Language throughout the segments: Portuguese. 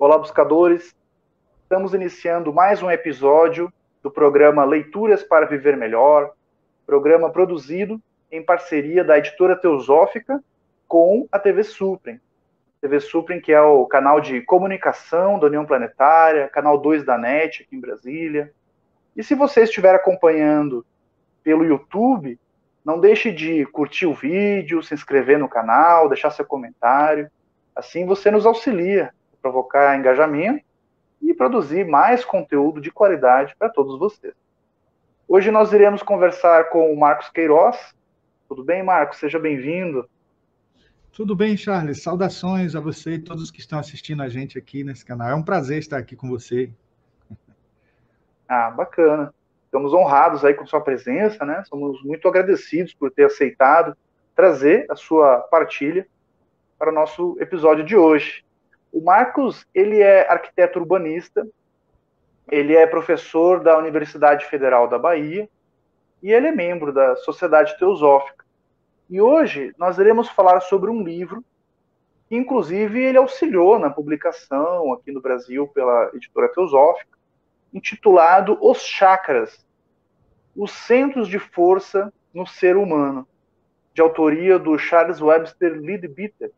Olá, buscadores. Estamos iniciando mais um episódio do programa Leituras para Viver Melhor, programa produzido em parceria da editora Teosófica com a TV Suprem. TV Suprem, que é o canal de comunicação da União Planetária, canal 2 da NET aqui em Brasília. E se você estiver acompanhando pelo YouTube, não deixe de curtir o vídeo, se inscrever no canal, deixar seu comentário. Assim você nos auxilia provocar engajamento e produzir mais conteúdo de qualidade para todos vocês. Hoje nós iremos conversar com o Marcos Queiroz. Tudo bem, Marcos? Seja bem-vindo. Tudo bem, Charles. Saudações a você e todos que estão assistindo a gente aqui nesse canal. É um prazer estar aqui com você. Ah, bacana. Estamos honrados aí com sua presença, né? Somos muito agradecidos por ter aceitado trazer a sua partilha para o nosso episódio de hoje. O Marcos, ele é arquiteto urbanista, ele é professor da Universidade Federal da Bahia e ele é membro da Sociedade Teosófica. E hoje nós iremos falar sobre um livro que, inclusive, ele auxiliou na publicação aqui no Brasil pela editora Teosófica, intitulado Os Chakras, os Centros de Força no Ser Humano, de autoria do Charles Webster Leadbeater.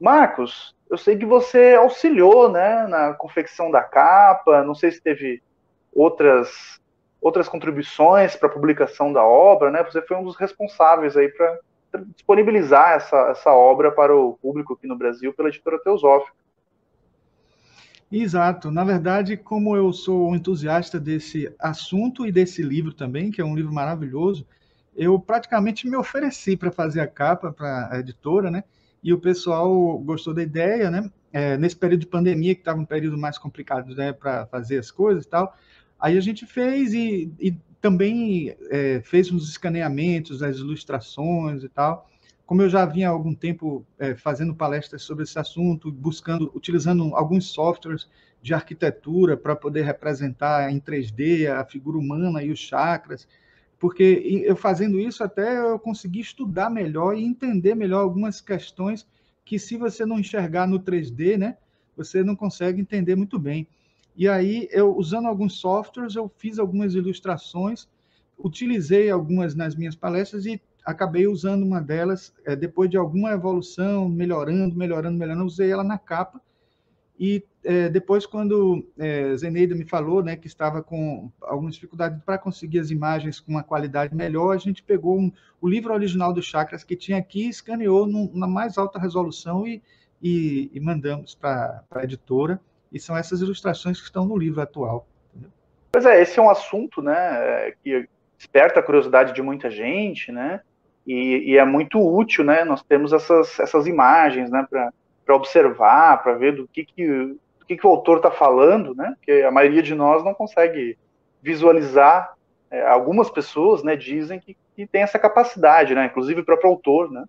Marcos, eu sei que você auxiliou né, na confecção da capa, não sei se teve outras, outras contribuições para a publicação da obra, né? Você foi um dos responsáveis aí para disponibilizar essa, essa obra para o público aqui no Brasil pela editora Teosófica. Exato. Na verdade, como eu sou um entusiasta desse assunto e desse livro também, que é um livro maravilhoso, eu praticamente me ofereci para fazer a capa para a editora, né? E o pessoal gostou da ideia, né? É, nesse período de pandemia, que estava um período mais complicado né, para fazer as coisas e tal, aí a gente fez e, e também é, fez uns escaneamentos, as ilustrações e tal. Como eu já vinha há algum tempo é, fazendo palestras sobre esse assunto, buscando, utilizando alguns softwares de arquitetura para poder representar em 3D a figura humana e os chakras, porque eu fazendo isso até eu consegui estudar melhor e entender melhor algumas questões que se você não enxergar no 3D, né, você não consegue entender muito bem. E aí eu usando alguns softwares, eu fiz algumas ilustrações, utilizei algumas nas minhas palestras e acabei usando uma delas é, depois de alguma evolução, melhorando, melhorando, melhorando, usei ela na capa e é, depois, quando é, Zeneida me falou né, que estava com alguma dificuldade para conseguir as imagens com uma qualidade melhor, a gente pegou um, o livro original do Chakras que tinha aqui, escaneou num, na mais alta resolução e, e, e mandamos para a editora. E são essas ilustrações que estão no livro atual. Entendeu? Pois é, esse é um assunto né, que desperta a curiosidade de muita gente, né? E, e é muito útil, né? Nós temos essas, essas imagens, né? Para para observar, para ver do que, que, do que, que o autor está falando, né? Porque a maioria de nós não consegue visualizar. É, algumas pessoas, né, dizem que, que tem essa capacidade, né? Inclusive o próprio autor, né?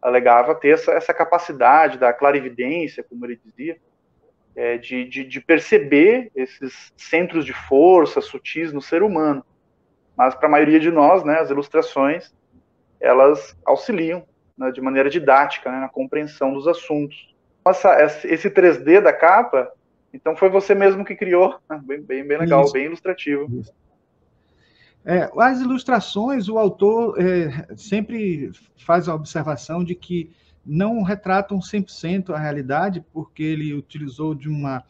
Alegava ter essa, essa capacidade da clarividência, como ele dizia, é, de, de, de perceber esses centros de força sutis no ser humano. Mas para a maioria de nós, né, as ilustrações elas auxiliam né, de maneira didática né, na compreensão dos assuntos nossa, esse 3D da capa, então foi você mesmo que criou. Né? Bem, bem, bem legal, Isso. bem ilustrativo. Isso. É, as ilustrações, o autor é, sempre faz a observação de que não retratam 100% a realidade, porque ele utilizou de uma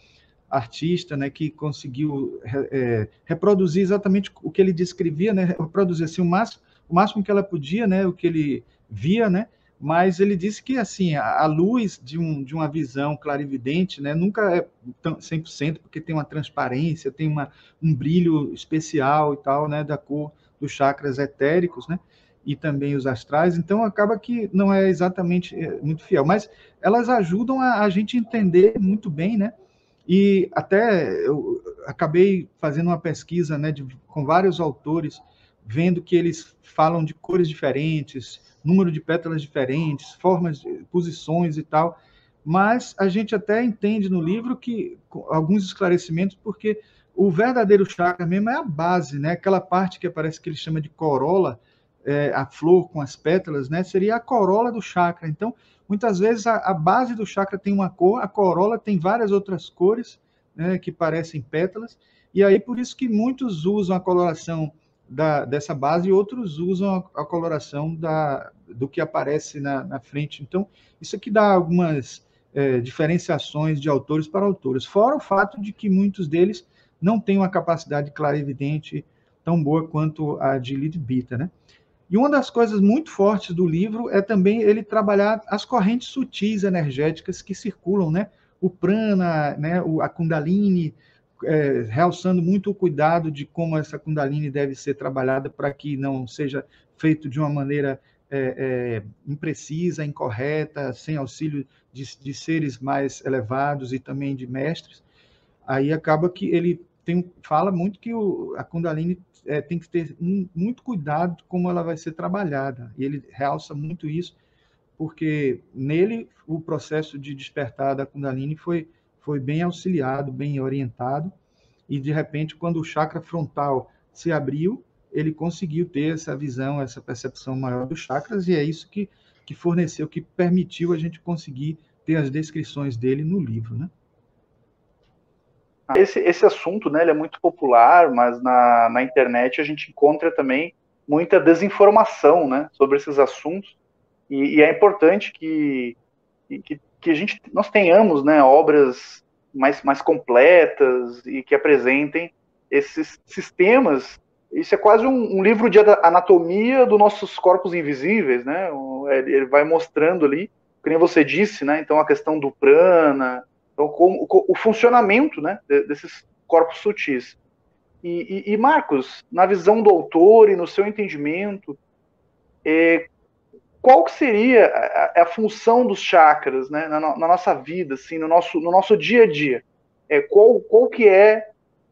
artista né, que conseguiu é, reproduzir exatamente o que ele descrevia, né, reproduzir assim, o, máximo, o máximo que ela podia, né, o que ele via, né, mas ele disse que assim a, luz de, um, de uma visão clarividente né, nunca é 100%, porque tem uma transparência, tem uma, um brilho especial e tal, né, da cor dos chakras etéricos, né, e também os astrais, então acaba que não é exatamente é, muito fiel, mas elas ajudam a, a gente entender muito bem, né, e até eu acabei fazendo uma pesquisa né, de, com vários autores, vendo que eles falam de cores diferentes, número de pétalas diferentes, formas, posições e tal. Mas a gente até entende no livro que alguns esclarecimentos, porque o verdadeiro chakra mesmo é a base, né? Aquela parte que parece que ele chama de corola, é, a flor com as pétalas, né, seria a corola do chakra. Então, muitas vezes a, a, base do chakra tem uma cor, a corola tem várias outras cores, né, que parecem pétalas, e aí por isso que muitos usam a coloração da, dessa base e outros usam a, a coloração da, do que aparece na, na, frente. Então, isso aqui dá algumas é, diferenciações de autores para autores, fora o fato de que muitos deles não têm uma capacidade clarividente tão boa quanto a de Lidbita, né? E uma das coisas muito fortes do livro é também ele trabalhar as correntes sutis energéticas que circulam, né? O prana, né? A kundalini, é, realçando muito o cuidado de como essa kundalini deve ser trabalhada para que não seja feito de uma maneira é, é, imprecisa, incorreta, sem auxílio de, de, seres mais elevados e também de mestres. Aí acaba que ele tem, fala muito que o, a kundalini é, tem que ter um, muito cuidado como ela vai ser trabalhada. E ele realça muito isso, porque nele o processo de despertar da Kundalini foi, foi bem auxiliado, bem orientado, e de repente, quando o chakra frontal se abriu, ele conseguiu ter essa visão, essa percepção maior dos chakras, e é isso que, que forneceu, que permitiu a gente conseguir ter as descrições dele no livro, né? Esse, esse assunto né, é muito popular, mas na, na internet a gente encontra também muita desinformação né, sobre esses assuntos, e, e é importante que, que, que, a gente, nós tenhamos né, obras mais, mais completas e que apresentem esses sistemas. Isso é quase um, um livro de anatomia dos nossos corpos invisíveis, né? Ele vai mostrando ali, como você disse, né? Então a questão do prana, então, como, o funcionamento né, desses corpos sutis. E, e, e, Marcos, na visão do autor e no seu entendimento, é, qual que seria a, a, função dos chakras né, na, na, nossa vida, assim, no, nosso, no nosso dia a dia? É, qual, qual que é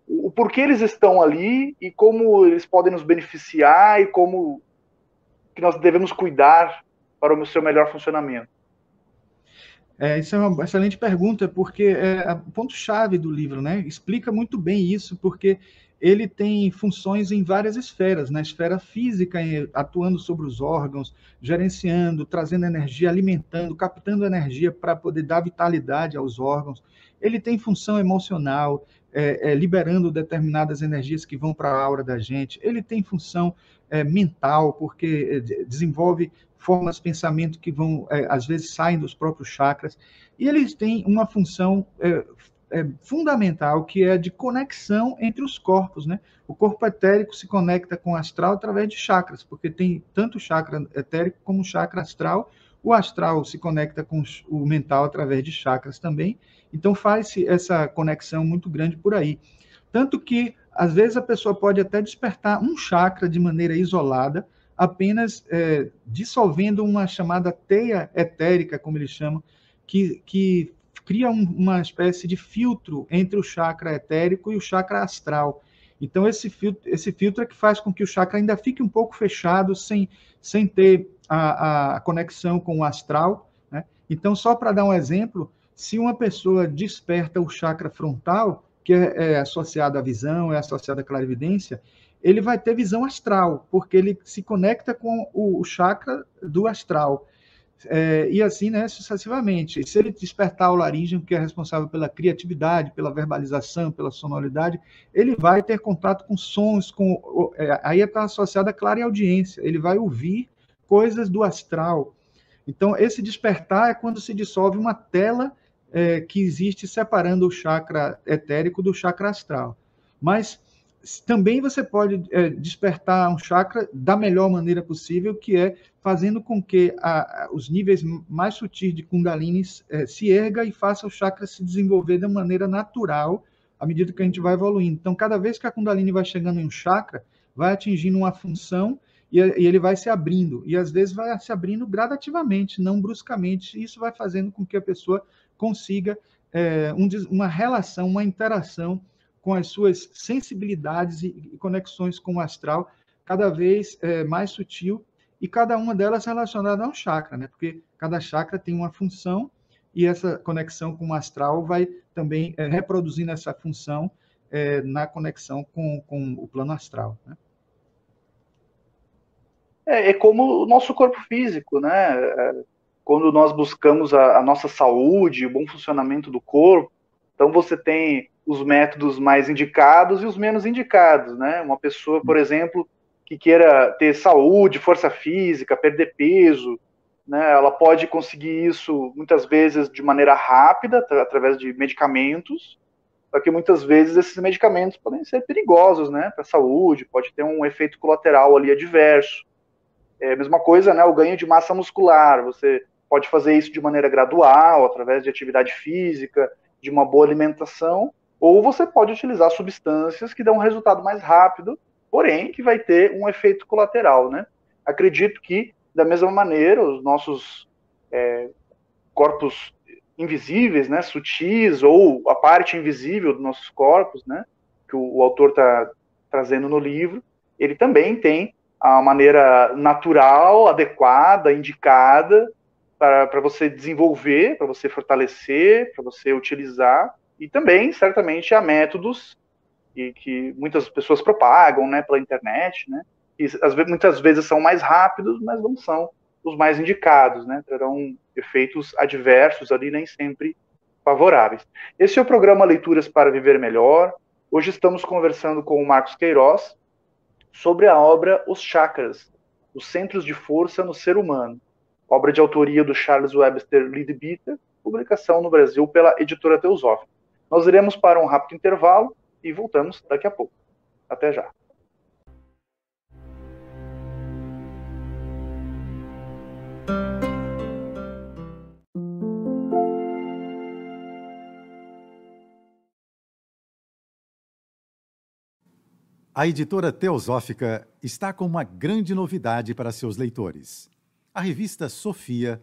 o porquê eles estão ali e como eles podem nos beneficiar e como que nós devemos cuidar para o seu melhor funcionamento? É, isso é uma excelente pergunta, porque é o ponto-chave do livro, né? Explica muito bem isso, porque ele tem funções em várias esferas, na esfera física, atuando sobre os órgãos, gerenciando, trazendo energia, alimentando, captando energia para poder dar vitalidade aos órgãos. Ele tem função emocional, é, é, liberando determinadas energias que vão para a aura da gente. Ele tem função é, mental, porque é, desenvolve formas de pensamento que vão, é, às vezes, saem dos próprios chakras, e eles têm uma função é, fundamental, que é de conexão entre os corpos, né? O corpo etérico se conecta com o astral através de chakras, porque tem tanto chakra etérico como chakra astral, o astral se conecta com o mental através de chakras também, então faz-se essa conexão muito grande por aí. Tanto que, às vezes, a pessoa pode até despertar um chakra de maneira isolada, apenas é, dissolvendo uma chamada teia etérica, como eles chamam, que, que cria um, uma espécie de filtro entre o chakra etérico e o chakra astral. Então, esse filtro, esse filtro é que faz com que o chakra ainda fique um pouco fechado, sem, sem ter a, a conexão com o astral. Né? Então, só para dar um exemplo, se uma pessoa desperta o chakra frontal, que é, é associado à visão, é associado à clarividência, ele vai ter visão astral, porque ele se conecta com o, o chakra do astral. É, e assim, né, sucessivamente. Se ele despertar o laríngeo, que é responsável pela criatividade, pela verbalização, pela sonoridade, ele vai ter contato com sons, com é, aí está associado a clara audiência. Ele vai ouvir coisas do astral. Então, esse despertar é quando se dissolve uma tela é, que existe separando o chakra etérico do chakra astral. Mas também você pode é, despertar um chakra da melhor maneira possível, que é fazendo com que a, a, os níveis mais sutis de Kundalini é, se erga e faça o chakra se desenvolver de maneira natural à medida que a gente vai evoluindo. Então, cada vez que a Kundalini vai chegando em um chakra, vai atingindo uma função e, e ele vai se abrindo. E às vezes vai se abrindo gradativamente, não bruscamente. Isso vai fazendo com que a pessoa consiga é, um, uma relação, uma interação com as suas sensibilidades e conexões com o astral cada vez é, mais sutil e cada uma delas relacionada a um chakra, né? Porque cada chakra tem uma função e essa conexão com o astral vai também é, reproduzindo essa função é, na conexão com, com o plano astral. Né? é, é como o nosso corpo físico, né? É, quando nós buscamos a, a nossa saúde, o bom funcionamento do corpo, então você tem os métodos mais indicados e os menos indicados, né? Uma pessoa, por exemplo, que queira ter saúde, força física, perder peso, né? Ela pode conseguir isso muitas vezes de maneira rápida, através de medicamentos, só que muitas vezes esses medicamentos podem ser perigosos, né, para a saúde, pode ter um efeito colateral ali adverso. É a mesma coisa, né, o ganho de massa muscular, você pode fazer isso de maneira gradual, através de atividade física, de uma boa alimentação, ou você pode utilizar substâncias que dão um resultado mais rápido, porém que vai ter um efeito colateral, né? Acredito que da mesma maneira os nossos é, corpos invisíveis, né, sutis, ou a parte invisível dos nossos corpos, né, que o, o autor está trazendo no livro, ele também tem a maneira natural, adequada, indicada para você desenvolver, para você fortalecer, para você utilizar, e também, certamente, há métodos e que muitas pessoas propagam, né, pela internet, né, e às muitas vezes são mais rápidos, mas não são os mais indicados, né? Terão efeitos adversos ali, nem sempre favoráveis. Esse é o programa Leituras para Viver Melhor. Hoje estamos conversando com o Marcos Queiroz sobre a obra Os Chakras, os Centros de Força no Ser Humano, obra de autoria do Charles Webster Leadbeater, publicação no Brasil pela editora Teosófica. Nós iremos para um rápido intervalo e voltamos daqui a pouco. Até já. A editora Teosófica está com uma grande novidade para seus leitores. A revista Sofia,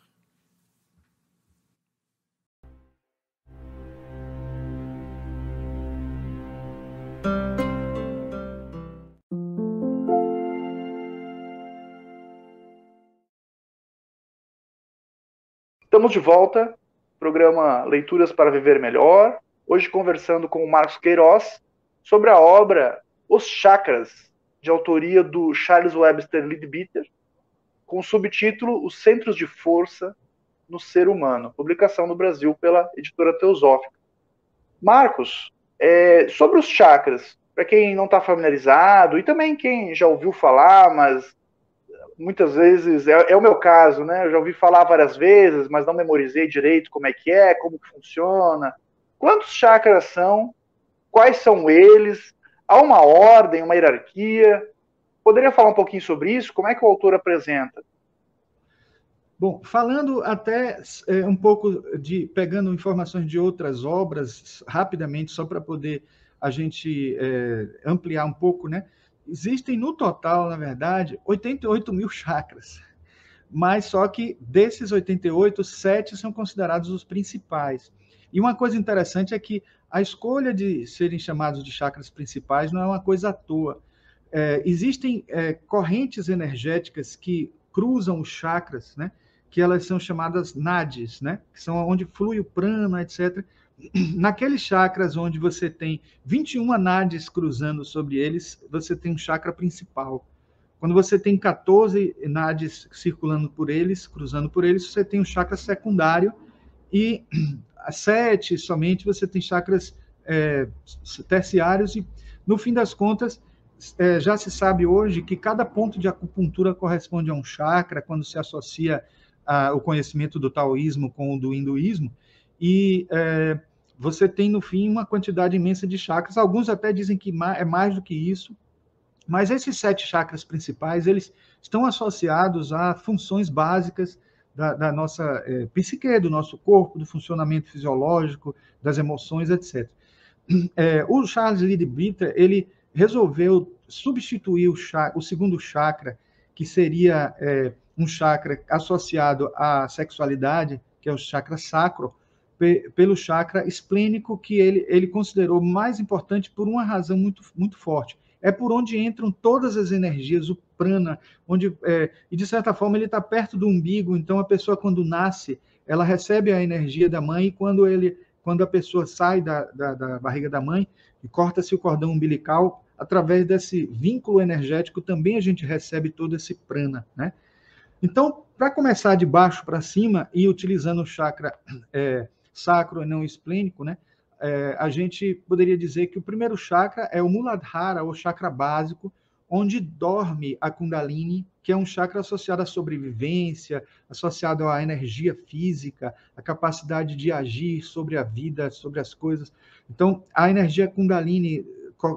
Estamos de volta, programa Leituras para Viver Melhor. Hoje conversando com o Marcos Queiroz sobre a obra Os Chakras, de autoria do Charles Webster Leadbeater, com o subtítulo Os Centros de Força no Ser Humano, publicação no Brasil pela editora Teosófica. Marcos, é, sobre os chakras, para quem não está familiarizado, e também quem já ouviu falar, mas muitas vezes, é, é, o meu caso, né? Eu já ouvi falar várias vezes, mas não memorizei direito como é que é, como que funciona. Quantos chakras são? Quais são eles? Há uma ordem, uma hierarquia? Poderia falar um pouquinho sobre isso? Como é que o autor apresenta? Bom, falando até é, um pouco de pegando informações de outras obras rapidamente, só para poder a gente é, ampliar um pouco, né? Existem no total, na verdade, 88 mil chakras, mas só que desses 88, sete são considerados os principais. E uma coisa interessante é que a escolha de serem chamados de chakras principais não é uma coisa à toa é, existem é, correntes energéticas que cruzam os chakras, né? Que elas são chamadas nadis, né? Que são onde flui o prana, etc. Naqueles chakras onde você tem 21 nadis cruzando sobre eles, você tem um chakra principal. Quando você tem 14 nadis circulando por eles, cruzando por eles, você tem um chakra secundário. E a sete somente você tem chakras é, terciários. E no fim das contas é, já se sabe hoje que cada ponto de acupuntura corresponde a um chakra, quando se associa a, o conhecimento do taoísmo com o do hinduísmo, e é, você tem, no fim, uma quantidade imensa de chakras. Alguns até dizem que é mais do que isso. Mas esses sete chakras principais, eles estão associados a funções básicas da, da nossa é, psique, do nosso corpo, do funcionamento fisiológico, das emoções, etc. É, o Charles Leadbeater, ele resolveu substituir o, chakra, o segundo chakra, que seria é, um chakra associado à sexualidade, que é o chakra sacro, pelo chakra esplênico, que ele, ele considerou mais importante por uma razão muito, muito forte. É por onde entram todas as energias, o prana, onde, é, e de certa forma ele está perto do umbigo, então a pessoa quando nasce, ela recebe a energia da mãe, e quando, ele, quando a pessoa sai da, da, da barriga da mãe, e corta-se o cordão umbilical, através desse vínculo energético também a gente recebe todo esse prana, né? Então, para começar de baixo para cima e utilizando o chakra é, sacro e não esplênico, né? É, a gente poderia dizer que o primeiro chakra é o Muladhara, ou chakra básico, onde dorme a Kundalini, que é um chakra associado à sobrevivência, associado à energia física, à capacidade de agir sobre a vida, sobre as coisas. Então, a energia Kundalini,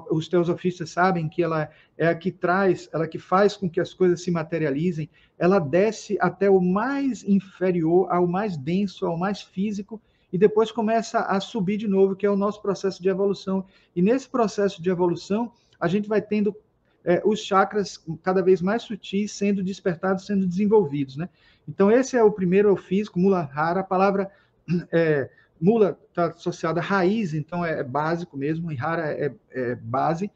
os teosofistas sabem que ela é a que traz, ela que faz com que as coisas se materializem, ela desce até o mais inferior, ao mais denso, ao mais físico, e depois começa a subir de novo, que é o nosso processo de evolução. E nesse processo de evolução, a gente vai tendo é, os chakras cada vez mais sutis sendo despertados, sendo desenvolvidos, né? Então, esse é o primeiro, é o físico, mula rara. A palavra é, mula está associada a raiz, então é, é, básico mesmo, e rara é, é, base.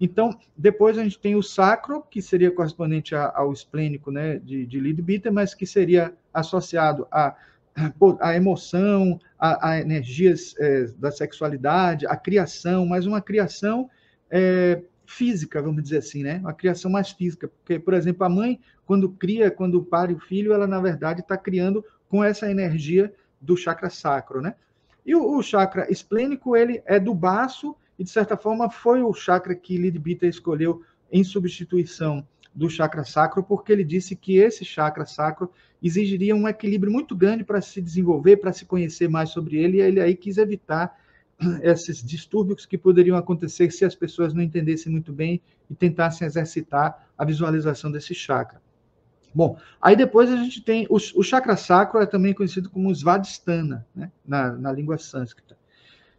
Então, depois a gente tem o sacro, que seria correspondente ao esplênico né, de, de Lidbiter, mas que seria associado a a emoção, a, a energias é, da sexualidade, a criação, mas uma criação é, física, vamos dizer assim, né? Uma criação mais física, porque, por exemplo, a mãe, quando cria, quando pare o filho, ela na verdade está criando com essa energia do chakra sacro, né? E o, o, chakra esplênico, ele é do baço e de certa forma foi o chakra que Lidbita escolheu em substituição do chakra sacro, porque ele disse que esse chakra sacro exigiria um equilíbrio muito grande para se desenvolver, para se conhecer mais sobre ele, e ele aí quis evitar esses distúrbios que poderiam acontecer se as pessoas não entendessem muito bem e tentassem exercitar a visualização desse chakra. Bom, aí depois a gente tem o, o chakra sacro, é também conhecido como Svadhisthana, né, na, na língua sânscrita.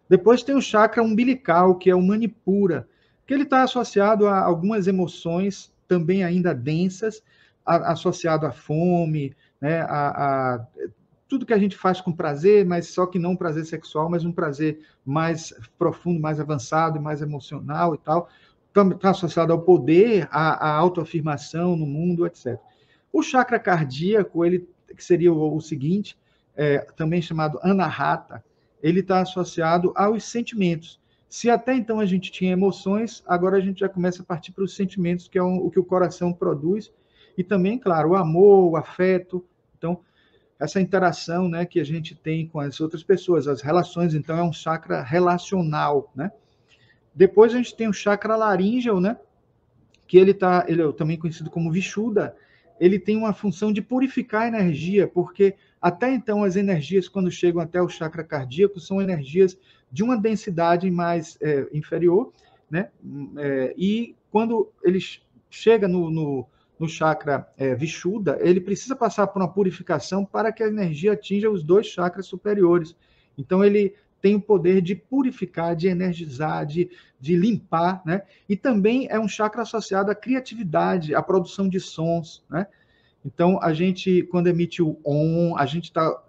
Depois tem o chakra umbilical, que é o Manipura, que ele está associado a algumas emoções também ainda densas, a, associado à fome, né, a, a, tudo que a gente faz com prazer, mas só que não um prazer sexual, mas um prazer mais profundo, mais avançado, mais emocional e tal. Está associado ao poder, à, à autoafirmação no mundo, etc. O chakra cardíaco, ele que seria o, o seguinte, é, também chamado anahata, ele está associado aos sentimentos. Se até então a gente tinha emoções, agora a gente já começa a partir para os sentimentos, que é o que o coração produz, e também, claro, o amor, o afeto. Então, essa interação né, que a gente tem com as outras pessoas, as relações, então, é um chakra relacional, né? Depois a gente tem o chakra laríngeo, né? Que ele tá, ele é também conhecido como Vishuddha, ele tem uma função de purificar a energia, porque até então as energias, quando chegam até o chakra cardíaco, são energias de uma densidade mais é, inferior, né? É, e quando ele chega no, no, no chakra é, ele precisa passar por uma purificação para que a energia atinja os dois chakras superiores. Então ele tem o poder de purificar, de energizar, de, de limpar, né? E também é um chakra associado à criatividade, à produção de sons, né? Então, a gente, quando emite o OM, a gente está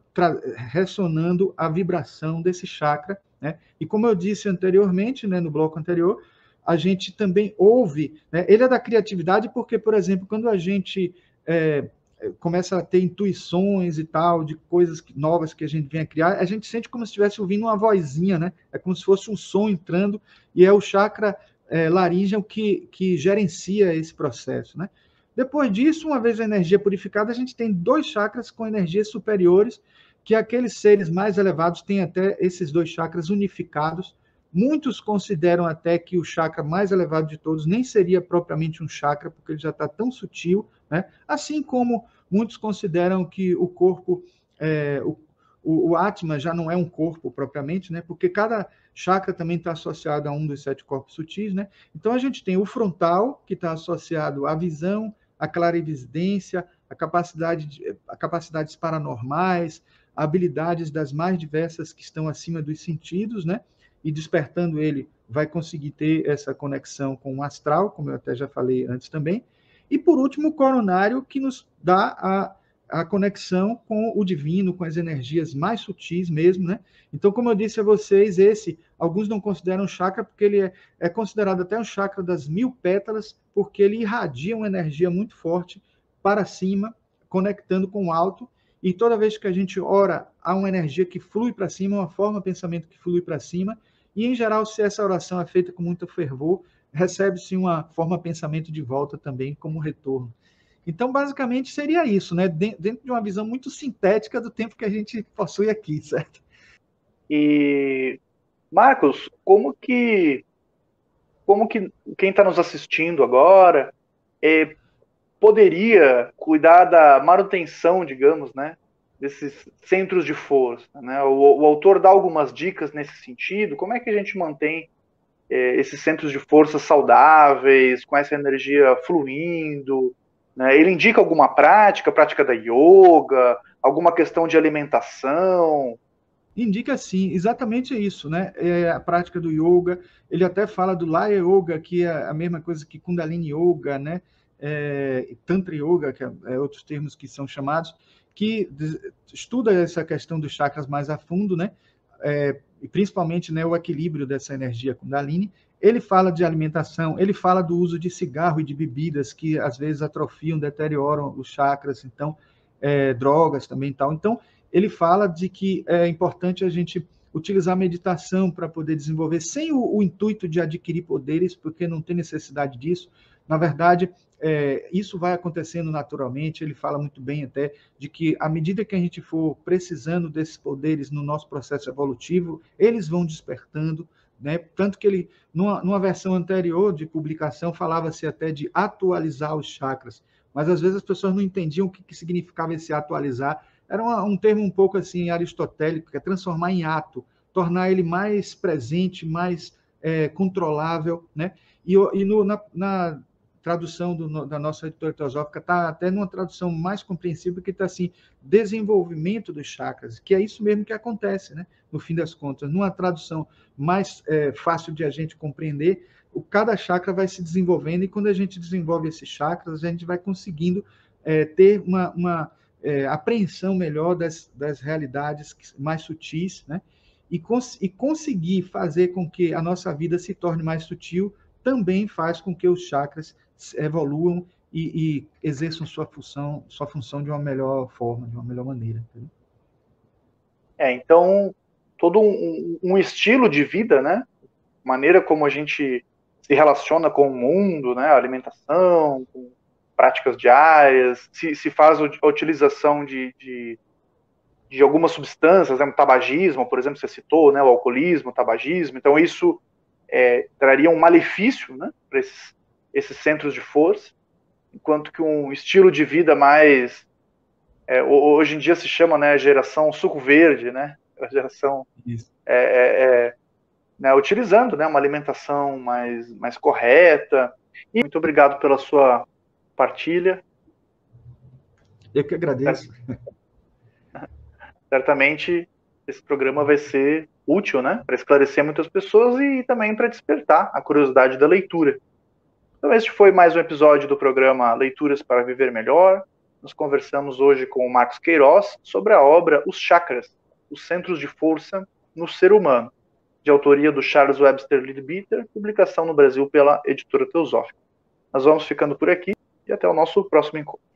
ressonando a vibração desse chakra, né? E como eu disse anteriormente, né, no bloco anterior, a gente também ouve, né? Ele é da criatividade porque, por exemplo, quando a gente é, começa a ter intuições e tal, de coisas novas que a gente vem a criar, a gente sente como se estivesse ouvindo uma vozinha, né? É como se fosse um som entrando, e é o chakra é, laríngeo que, que gerencia esse processo, né? Depois disso, uma vez a energia purificada, a gente tem dois chakras com energias superiores, que aqueles seres mais elevados têm até esses dois chakras unificados. Muitos consideram até que o chakra mais elevado de todos nem seria propriamente um chakra, porque ele já está tão sutil, né? assim como muitos consideram que o corpo, é, o, o, Atma já não é um corpo propriamente, né? Porque cada chakra também está associado a um dos sete corpos sutis, né? Então a gente tem o frontal, que está associado à visão, à clarividência, a capacidade de, a capacidades paranormais, habilidades das mais diversas que estão acima dos sentidos, né? E despertando ele, vai conseguir ter essa conexão com o astral, como eu até já falei antes também. E por último, o coronário, que nos dá a a conexão com o divino, com as energias mais sutis mesmo, né? Então, como eu disse a vocês, esse, alguns não consideram chakra porque ele é, é considerado até um chakra das mil pétalas, porque ele irradia uma energia muito forte para cima, conectando com o alto, e toda vez que a gente ora, há uma energia que flui para cima, uma forma de pensamento que flui para cima, e em geral, se essa oração é feita com muito fervor, recebe-se uma forma pensamento de volta também como retorno. Então, basicamente, seria isso, né? Dentro de uma visão muito sintética do tempo que a gente possui aqui, certo? E, Marcos, como que, como que quem está nos assistindo agora é, poderia cuidar da manutenção, digamos, né? Desses centros de força, né? O, o autor dá algumas dicas nesse sentido. Como é que a gente mantém é, esses centros de força saudáveis, com essa energia fluindo? Né? Ele indica alguma prática, prática da yoga, alguma questão de alimentação? Indica sim, exatamente isso, né? É a prática do yoga. Ele até fala do Laya Yoga, que é a mesma coisa que Kundalini Yoga, né? É, Tantra Yoga, que é, é outros termos que são chamados, que estuda essa questão dos chakras mais a fundo, né? É, e principalmente né, o equilíbrio dessa energia Kundalini, ele fala de alimentação, ele fala do uso de cigarro e de bebidas que às vezes atrofiam, deterioram os chakras, então, é, drogas também tal. Então, ele fala de que é importante a gente utilizar a meditação para poder desenvolver, sem o, o, intuito de adquirir poderes, porque não tem necessidade disso. Na verdade, é, isso vai acontecendo naturalmente. Ele fala muito bem até de que, à medida que a gente for precisando desses poderes no nosso processo evolutivo, eles vão despertando. Né? Tanto que ele, numa, numa versão anterior de publicação, falava-se até de atualizar os chakras, mas às vezes as pessoas não entendiam o que, que significava esse atualizar. Era uma, um termo um pouco assim aristotélico, que é transformar em ato, tornar ele mais presente, mais é, controlável, né? E, e no, na, na, tradução do, da nossa editora teosófica está até numa tradução mais compreensível que está assim, desenvolvimento dos chakras, que é isso mesmo que acontece, né? No fim das contas, numa tradução mais é, fácil de a gente compreender, o, cada chakra vai se desenvolvendo e quando a gente desenvolve esses chakras, a gente vai conseguindo é, ter uma, uma é, apreensão melhor das, das realidades mais sutis, né? E, cons e conseguir fazer com que a nossa vida se torne mais sutil também faz com que os chakras evoluam e, e exerçam sua função, sua função de uma melhor forma, de uma melhor maneira. É, então, todo um, um, estilo de vida, né? Maneira como a gente se relaciona com o mundo, né? Alimentação, práticas diárias, se, se faz a utilização de, de, de algumas substâncias, né? o tabagismo, por exemplo, você citou, né? O alcoolismo, o tabagismo. Então, isso é, traria um malefício, né? Para esses esses centros de força, enquanto que um estilo de vida mais é, hoje em dia se chama né geração suco verde, né? A geração é, é, é, né, utilizando né, uma alimentação mais, mais correta. E muito obrigado pela sua partilha. Eu que agradeço. Certamente esse programa vai ser útil, né, para esclarecer muitas pessoas e também para despertar a curiosidade da leitura. Então, este foi mais um episódio do programa Leituras para Viver Melhor. Nós conversamos hoje com o Marcos Queiroz sobre a obra Os Chakras, os Centros de Força no Ser Humano, de autoria do Charles Webster Leadbeater, publicação no Brasil pela editora Teosófica. Nós vamos ficando por aqui e até o nosso próximo encontro.